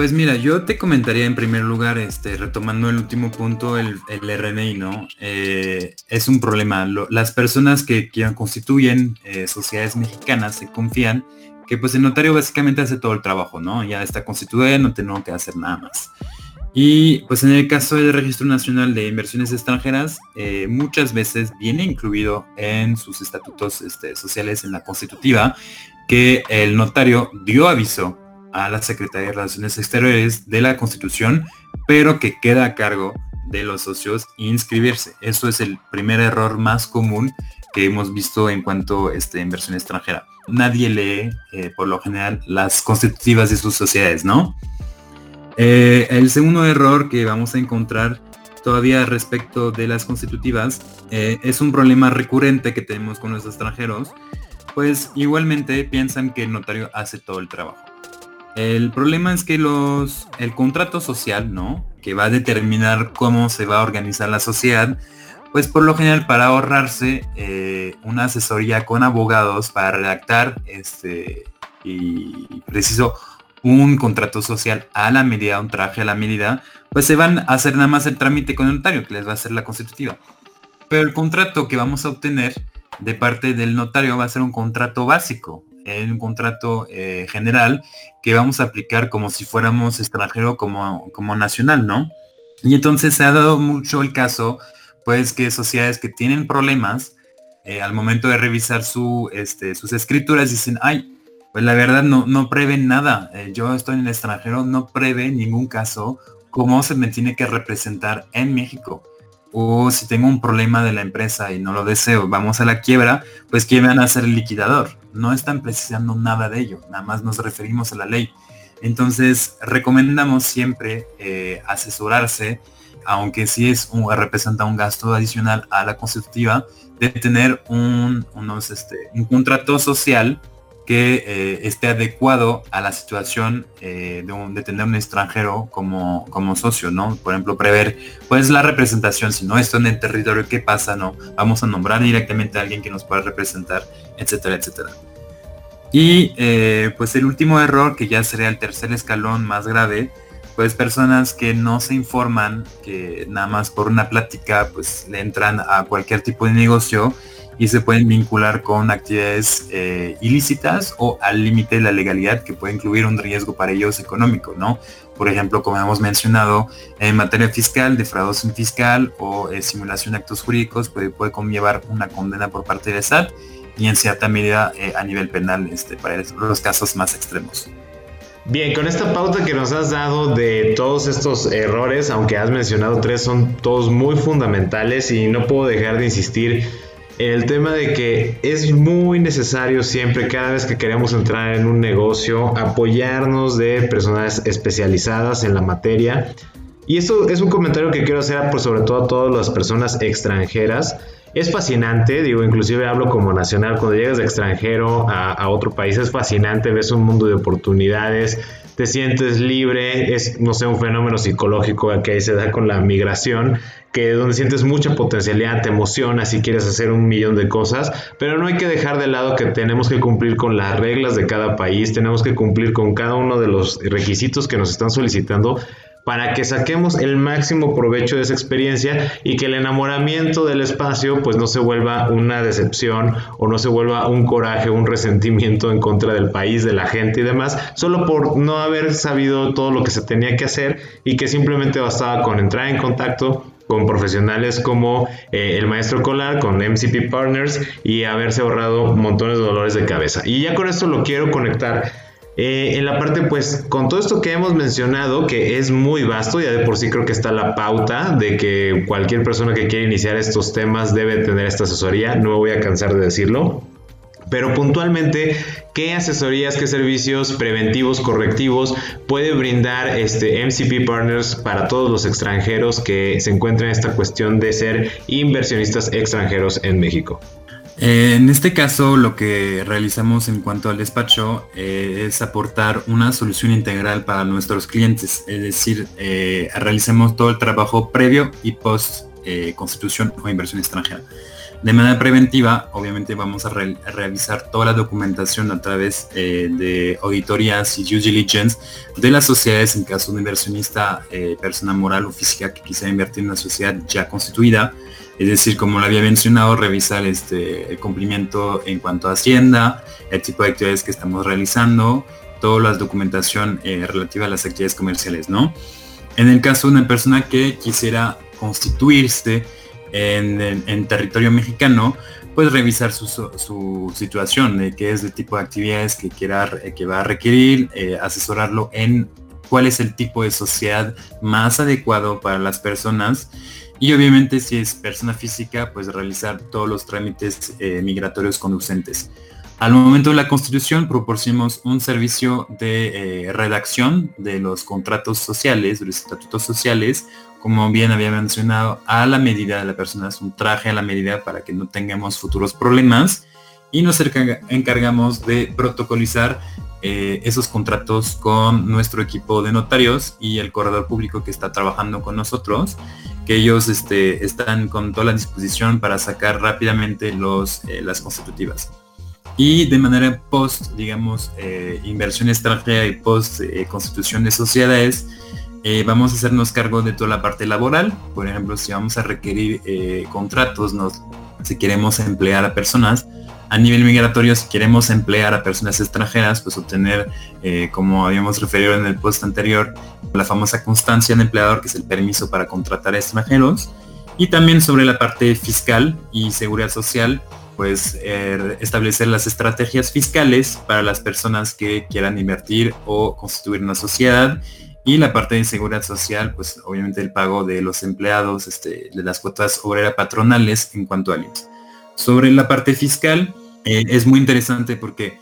Pues mira, yo te comentaría en primer lugar, este, retomando el último punto, el, el RNI, ¿no? Eh, es un problema. las personas que, que constituyen sociedades mexicanas se confían que pues el notario básicamente hace todo el trabajo, ¿no? Ya está constituido, no tengo que hacer nada más. Y pues en el caso del Registro Nacional de Inversiones Extranjeras, eh, muchas veces viene incluido en sus estatutos este, sociales en la constitutiva que el notario dio aviso a la Secretaría de Relaciones Exteriores de la Constitución, pero que queda a cargo de los socios inscribirse. Eso es el primer error más común que hemos visto en cuanto a este, inversión extranjera. Nadie lee, eh, por lo general, las constitutivas de sus sociedades, ¿no? Eh, el segundo error que vamos a encontrar todavía respecto de las constitutivas eh, es un problema recurrente que tenemos con los extranjeros, pues igualmente piensan que el notario hace todo el trabajo. El problema es que los, el contrato social, ¿no? Que va a determinar cómo se va a organizar la sociedad, pues por lo general para ahorrarse eh, una asesoría con abogados para redactar este y preciso un contrato social a la medida, un traje a la medida, pues se van a hacer nada más el trámite con el notario, que les va a hacer la constitutiva. Pero el contrato que vamos a obtener de parte del notario va a ser un contrato básico, un contrato eh, general que vamos a aplicar como si fuéramos extranjero como, como nacional, ¿no? Y entonces se ha dado mucho el caso pues que sociedades que tienen problemas eh, al momento de revisar su, este, sus escrituras dicen, ay, pues la verdad no, no prevé nada. Eh, yo estoy en el extranjero, no prevé ningún caso cómo se me tiene que representar en México. O si tengo un problema de la empresa y no lo deseo, vamos a la quiebra, pues ¿quién van a ser el liquidador? No están precisando nada de ello, nada más nos referimos a la ley. Entonces, recomendamos siempre eh, asesorarse aunque sí es un, representa un gasto adicional a la constitutiva, de tener un, unos, este, un contrato social que eh, esté adecuado a la situación eh, de, tener un extranjero como, como socio, ¿no? Por ejemplo, prever pues la representación, si no está en el territorio, ¿qué pasa? ¿No? Vamos a nombrar directamente a alguien que nos pueda representar, etcétera, etcétera. Y eh, pues el último error, que ya sería el tercer escalón más grave, pues personas que no se informan, que nada más por una plática pues le entran a cualquier tipo de negocio y se pueden vincular con actividades eh, ilícitas o al límite de la legalidad que puede incluir un riesgo para ellos económico, ¿no? Por ejemplo, como hemos mencionado, en materia fiscal, defraudación fiscal o eh, simulación de actos jurídicos puede, puede conllevar una condena por parte del SAT y en cierta medida a nivel penal este, para los casos más extremos. Bien, con esta pauta que nos has dado de todos estos errores, aunque has mencionado tres, son todos muy fundamentales y no puedo dejar de insistir el tema de que es muy necesario siempre, cada vez que queremos entrar en un negocio, apoyarnos de personas especializadas en la materia. Y esto es un comentario que quiero hacer por sobre todo a todas las personas extranjeras es fascinante, digo, inclusive hablo como nacional, cuando llegas de extranjero a, otro país es fascinante, ves un mundo de oportunidades, te sientes libre, es, no sé, un fenómeno psicológico que ahí se da con la migración, que donde sientes mucha potencialidad, te emocionas y quieres hacer un millón de cosas, pero no hay que dejar de lado que tenemos que cumplir con las reglas de cada país, tenemos que cumplir con cada uno de los requisitos que nos están solicitando para que saquemos el máximo provecho de esa experiencia y que el enamoramiento del espacio pues no se vuelva una decepción o no se vuelva un coraje, un resentimiento en contra del país, de la gente y demás, solo por no haber sabido todo lo que se tenía que hacer y que simplemente bastaba con entrar en contacto con profesionales como eh, el maestro Colar, con MCP Partners y haberse ahorrado montones de dolores de cabeza. Y ya con esto lo quiero conectar eh, en la parte, pues, con todo esto que hemos mencionado, que es muy vasto, ya de por sí creo que está la pauta de que cualquier persona que quiera iniciar estos temas debe tener esta asesoría, no me voy a cansar de decirlo. Pero puntualmente, ¿qué asesorías, qué servicios preventivos, correctivos puede brindar este MCP Partners para todos los extranjeros que se encuentran en esta cuestión de ser inversionistas extranjeros en México? Eh, en este caso, lo que realizamos en cuanto al despacho eh, es aportar una solución integral para nuestros clientes, es decir, eh, realicemos todo el trabajo previo y post constitución o inversión extranjera. De manera preventiva, obviamente vamos a, revisar toda la documentación a través de auditorías y due diligence de las sociedades en caso de inversionista, persona moral o física que quisiera invertir en una sociedad ya constituida es decir, como lo había mencionado, revisar este, el cumplimiento en cuanto a Hacienda, el tipo de actividades que estamos realizando, toda la documentación eh, relativa a las actividades comerciales, ¿no? En el caso de una persona que quisiera constituirse en, territorio mexicano, pues revisar su, situación, de qué es el tipo de actividades que quiera que va a requerir, eh, asesorarlo en cuál es el tipo de sociedad más adecuado para las personas y obviamente si es persona física, pues realizar todos los trámites eh, migratorios conducentes. Al momento de la constitución proporcionamos un servicio de eh, redacción de los contratos sociales, de los estatutos sociales, como bien había mencionado, a la medida de la persona, es un traje a la medida para que no tengamos futuros problemas. Y nos encargamos de protocolizar eh, esos contratos con nuestro equipo de notarios y el corredor público que está trabajando con nosotros, que ellos este, están con toda la disposición para sacar rápidamente los, eh, las constitutivas. Y de manera post, digamos, eh, inversión extranjera y post constitución de sociedades, vamos a hacernos cargo de toda la parte laboral. Por ejemplo, si vamos a requerir contratos, nos, si queremos emplear a personas, a nivel migratorio, si queremos emplear a personas extranjeras, pues obtener, eh, como habíamos referido en el post anterior, la famosa constancia de empleador, que es el permiso para contratar a extranjeros. Y también sobre la parte fiscal y seguridad social, pues eh, establecer las estrategias fiscales para las personas que quieran invertir o constituir una sociedad y la parte de seguridad social, pues obviamente el pago de los empleados, este, de las cuotas obreras patronales en cuanto a IMSS. Sobre la parte fiscal, eh, es muy interesante porque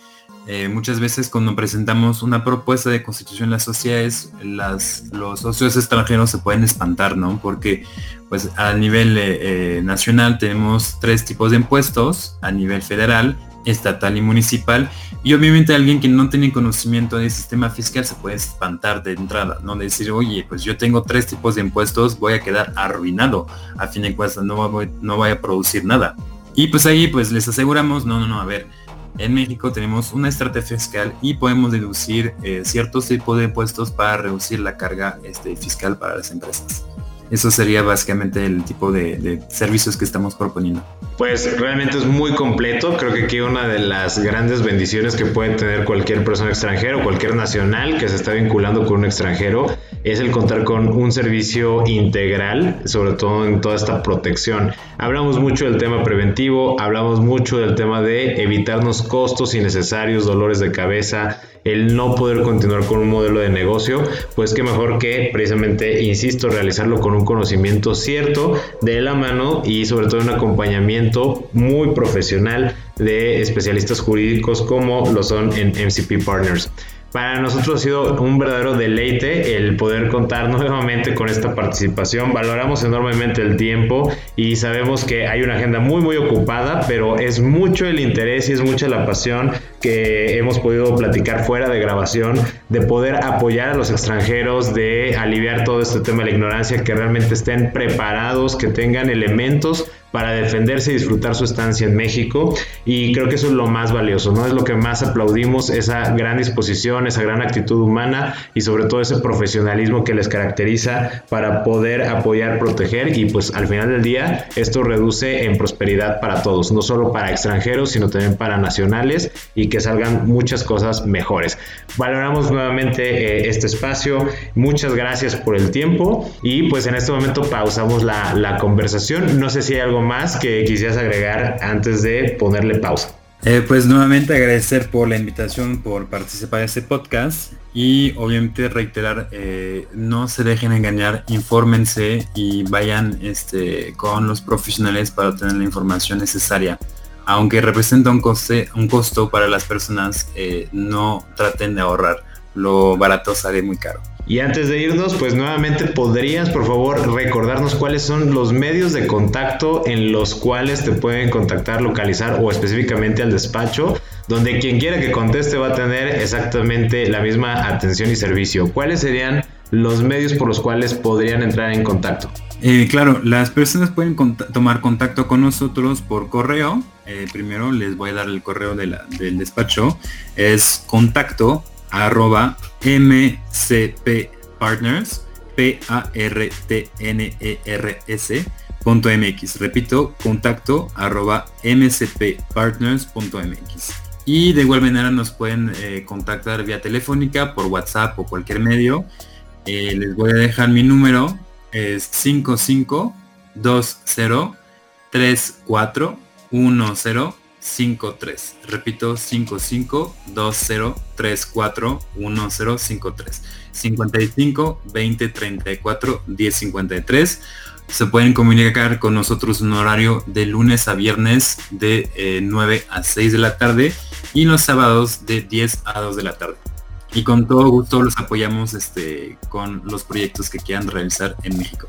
eh, muchas veces cuando presentamos una propuesta de constitución en las sociedades, los socios extranjeros se pueden espantar, ¿no? Porque pues a nivel eh, nacional tenemos tres tipos de impuestos, a nivel federal, estatal y municipal, y obviamente alguien que no tiene conocimiento del sistema fiscal se puede espantar de entrada, ¿no? decir, oye, pues yo tengo tres tipos de impuestos, voy a quedar arruinado, a fin de cuentas no voy, no voy a producir nada. Y pues ahí pues les aseguramos, no, no, no, a ver, en México tenemos una estrategia fiscal y podemos deducir eh, ciertos tipos de impuestos para reducir la carga este, fiscal para las empresas. Eso sería básicamente el tipo de, servicios que estamos proponiendo. Pues realmente es muy completo. Creo que aquí una de las grandes bendiciones que puede tener cualquier persona extranjera o cualquier nacional que se está vinculando con un extranjero es el contar con un servicio integral, sobre todo en toda esta protección. Hablamos mucho del tema preventivo, hablamos mucho del tema de evitarnos costos innecesarios, dolores de cabeza, el no poder continuar con un modelo de negocio, pues qué mejor que precisamente, insisto, realizarlo con un conocimiento cierto de la mano y sobre todo un acompañamiento muy profesional de especialistas jurídicos como lo son en MCP Partners. Para nosotros ha sido un verdadero deleite el poder contar nuevamente con esta participación. Valoramos enormemente el tiempo y sabemos que hay una agenda muy muy ocupada, pero es mucho el interés y es mucha la pasión que hemos podido platicar fuera de grabación, de poder apoyar a los extranjeros, de aliviar todo este tema de la ignorancia, que realmente estén preparados, que tengan elementos para defenderse y disfrutar su estancia en México. Y creo que eso es lo más valioso, ¿no? Es lo que más aplaudimos, esa gran disposición, esa gran actitud humana y sobre todo ese profesionalismo que les caracteriza para poder apoyar, proteger. Y pues al final del día esto reduce en prosperidad para todos, no solo para extranjeros, sino también para nacionales y que salgan muchas cosas mejores. Valoramos nuevamente eh, este espacio, muchas gracias por el tiempo. Y pues en este momento pausamos la, la conversación, no sé si hay algo más que quisieras agregar antes de ponerle pausa? Eh, pues nuevamente agradecer por la invitación, por participar en este podcast y obviamente reiterar, eh, no se dejen engañar, infórmense y vayan este, con los profesionales para obtener la información necesaria. Aunque representa un, coste, un costo para las personas, eh, no traten de ahorrar, lo barato sale muy caro. Y antes de irnos, pues nuevamente podrías, por favor, recordarnos cuáles son los medios de contacto en los cuales te pueden contactar, localizar o específicamente al despacho, donde quien quiera que conteste va a tener exactamente la misma atención y servicio. ¿Cuáles serían los medios por los cuales podrían entrar en contacto? Eh, claro, las personas pueden tomar contacto con nosotros por correo. Eh, primero les voy a dar el correo del despacho. Es contacto arroba mcppartners, P-A-R-T-N-E-R-S, punto MX. Repito, contacto arroba mcppartners.mx. Y de igual manera nos pueden eh, contactar vía telefónica, por WhatsApp o cualquier medio. Eh, les voy a dejar mi número, es 5520 34 10 5520341053. Repito, 5520341053. 55 20 34 1053. Se pueden comunicar con nosotros un horario de lunes a viernes de 9 eh, a 6 de la tarde y los sábados de 10 a 2 de la tarde. Y con todo gusto los apoyamos este, con los proyectos que quieran realizar en México.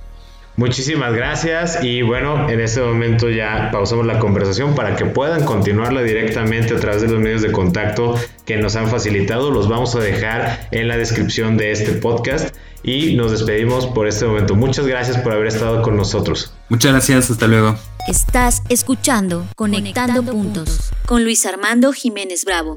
Muchísimas gracias y bueno, en este momento ya pausamos la conversación para que puedan continuarla directamente a través de los medios de contacto que nos han facilitado. Los vamos a dejar en la descripción de este podcast y nos despedimos por este momento. Muchas gracias por haber estado con nosotros. Muchas gracias, hasta luego. Estás escuchando Conectando, Puntos con Luis Armando Jiménez Bravo.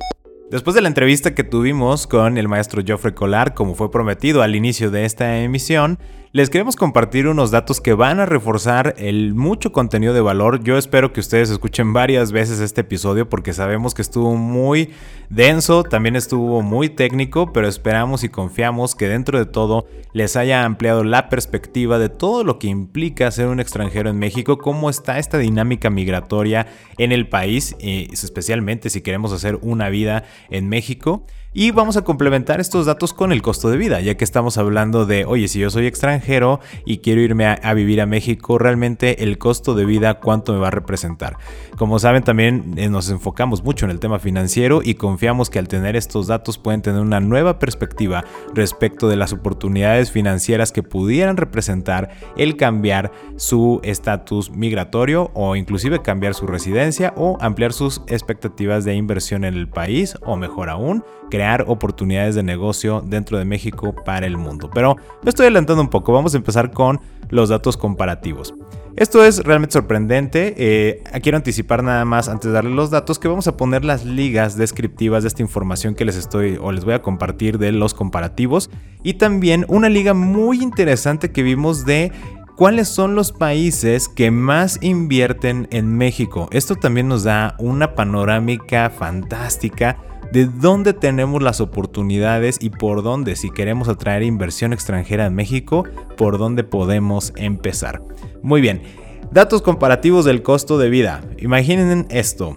Después de la entrevista que tuvimos con el maestro Geoffrey Collar, como fue prometido al inicio de esta emisión, les queremos compartir unos datos que van a reforzar el mucho contenido de valor. Yo espero que ustedes escuchen varias veces este episodio porque sabemos que estuvo muy denso, también estuvo muy técnico, pero esperamos y confiamos que dentro de todo les haya ampliado la perspectiva de todo lo que implica ser un extranjero en México, cómo está esta dinámica migratoria en el país, y especialmente si queremos hacer una vida en México. Y vamos a complementar estos datos con el costo de vida, ya que estamos hablando de, oye, si yo soy extranjero y quiero irme a, vivir a México, realmente el costo de vida, ¿cuánto me va a representar? Como saben, también eh, nos enfocamos mucho en el tema financiero y confiamos que al tener estos datos pueden tener una nueva perspectiva respecto de las oportunidades financieras que pudieran representar el cambiar su estatus migratorio o inclusive cambiar su residencia o ampliar sus expectativas de inversión en el país o mejor aún, crear oportunidades de negocio dentro de México para el mundo. Pero me estoy adelantando un poco, vamos a empezar con los datos comparativos. Esto es realmente sorprendente. Eh, quiero anticipar nada más antes de darle los datos que vamos a poner las ligas descriptivas de esta información que les estoy o les voy a compartir de los comparativos y también una liga muy interesante que vimos de cuáles son los países que más invierten en México. Esto también nos da una panorámica fantástica de dónde tenemos las oportunidades y por dónde, si queremos atraer inversión extranjera en México, por dónde podemos empezar. Muy bien, datos comparativos del costo de vida. Imaginen esto.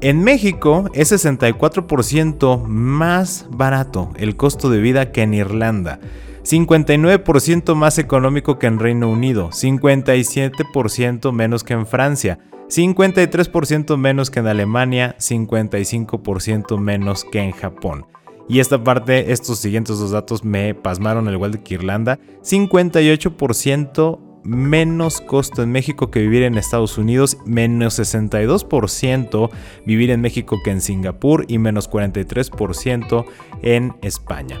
En México es 64% más barato el costo de vida que en Irlanda. 59% más económico que en Reino Unido, 57% menos que en Francia, 53% menos que en Alemania, 55% menos que en Japón. Y esta parte, estos siguientes dos datos me pasmaron al igual de que Irlanda, 58% menos costo en México que vivir en Estados Unidos, menos 62% vivir en México que en Singapur y menos 43% en España.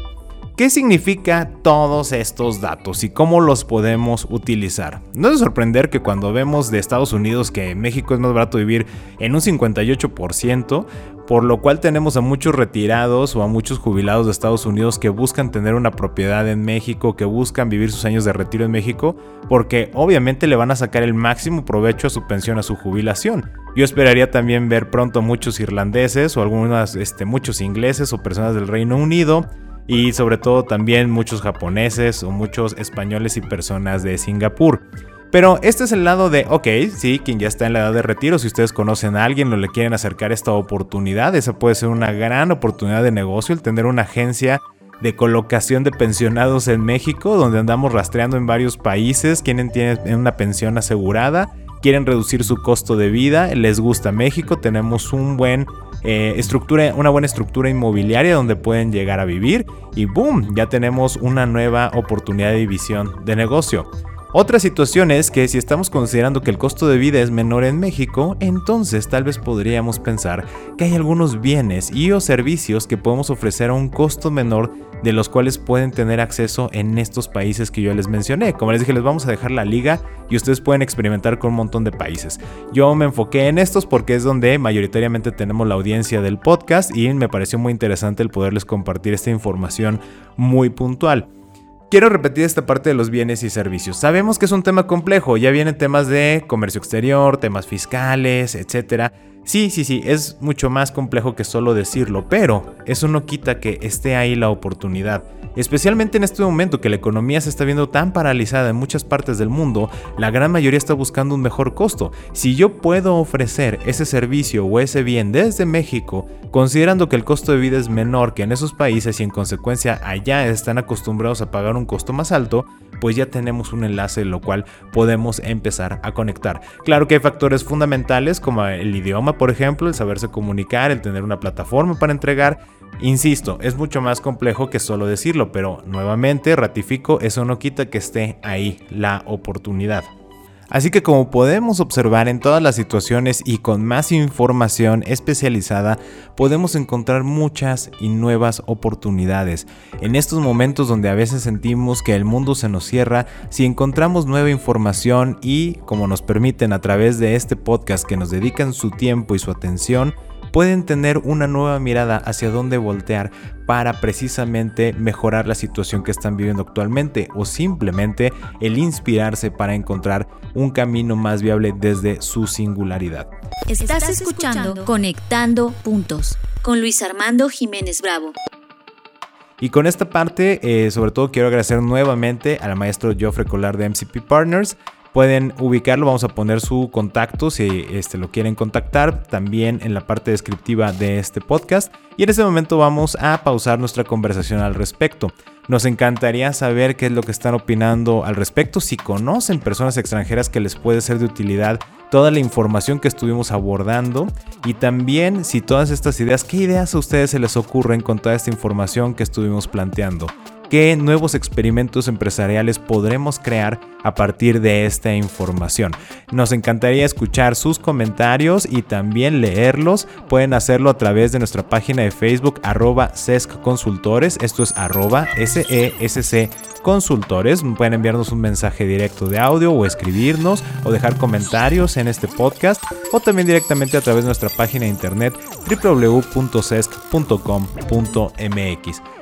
¿Qué significa todos estos datos y cómo los podemos utilizar? No es de sorprender que cuando vemos de Estados Unidos que México es más barato vivir en un 58%, por lo cual tenemos a muchos retirados o a muchos jubilados de Estados Unidos que buscan tener una propiedad en México, que buscan vivir sus años de retiro en México, porque obviamente le van a sacar el máximo provecho a su pensión, a su jubilación. Yo esperaría también ver pronto muchos irlandeses o algunas, este, muchos ingleses o personas del Reino Unido y sobre todo también muchos japoneses o muchos españoles y personas de Singapur. Pero este es el lado de, ok, sí, quien ya está en la edad de retiro, si ustedes conocen a alguien o le quieren acercar esta oportunidad, esa puede ser una gran oportunidad de negocio, el tener una agencia de colocación de pensionados en México, donde andamos rastreando en varios países, quienes tienen una pensión asegurada, quieren reducir su costo de vida, les gusta México, tenemos un buen eh, estructura, una buena estructura inmobiliaria donde pueden llegar a vivir y boom, ya tenemos una nueva oportunidad de división de negocio. Otra situación es que si estamos considerando que el costo de vida es menor en México, entonces tal vez podríamos pensar que hay algunos bienes y o servicios que podemos ofrecer a un costo menor de los cuales pueden tener acceso en estos países que yo les mencioné. Como les dije, les vamos a dejar la liga y ustedes pueden experimentar con un montón de países. Yo me enfoqué en estos porque es donde mayoritariamente tenemos la audiencia del podcast y me pareció muy interesante el poderles compartir esta información muy puntual. Quiero repetir esta parte de los bienes y servicios. Sabemos que es un tema complejo, ya vienen temas de comercio exterior, temas fiscales, etc. Sí, sí, sí, es mucho más complejo que solo decirlo, pero eso no quita que esté ahí la oportunidad. Especialmente en este momento que la economía se está viendo tan paralizada en muchas partes del mundo, la gran mayoría está buscando un mejor costo. Si yo puedo ofrecer ese servicio o ese bien desde México, considerando que el costo de vida es menor que en esos países y en consecuencia allá están acostumbrados a pagar un costo más alto, pues ya tenemos un enlace lo cual podemos empezar a conectar. Claro que hay factores fundamentales como el idioma, por ejemplo, el saberse comunicar, el tener una plataforma para entregar, Insisto, es mucho más complejo que solo decirlo, pero nuevamente ratifico, eso no quita que esté ahí la oportunidad. Así que como podemos observar en todas las situaciones y con más información especializada, podemos encontrar muchas y nuevas oportunidades. En estos momentos donde a veces sentimos que el mundo se nos cierra, si encontramos nueva información y, como nos permiten a través de este podcast que nos dedican su tiempo y su atención, pueden tener una nueva mirada hacia dónde voltear para precisamente mejorar la situación que están viviendo actualmente o simplemente el inspirarse para encontrar un camino más viable desde su singularidad. Estás escuchando Conectando Puntos con Luis Armando Jiménez Bravo. Y con esta parte, eh, sobre todo quiero agradecer nuevamente al maestro Joffre Colar de MCP Partners Pueden ubicarlo, vamos a poner su contacto si este, lo quieren contactar también en la parte descriptiva de este podcast. Y en este momento vamos a pausar nuestra conversación al respecto. Nos encantaría saber qué es lo que están opinando al respecto, si conocen personas extranjeras que les puede ser de utilidad toda la información que estuvimos abordando y también si todas estas ideas, qué ideas a ustedes se les ocurren con toda esta información que estuvimos planteando qué nuevos experimentos empresariales podremos crear a partir de esta información. Nos encantaría escuchar sus comentarios y también leerlos. Pueden hacerlo a través de nuestra página de Facebook arroba SESC Consultores. Esto es arroba SESC Consultores. Pueden enviarnos un mensaje directo de audio o escribirnos o dejar comentarios en este podcast o también directamente a través de nuestra página de internet www.sesc.com.mx.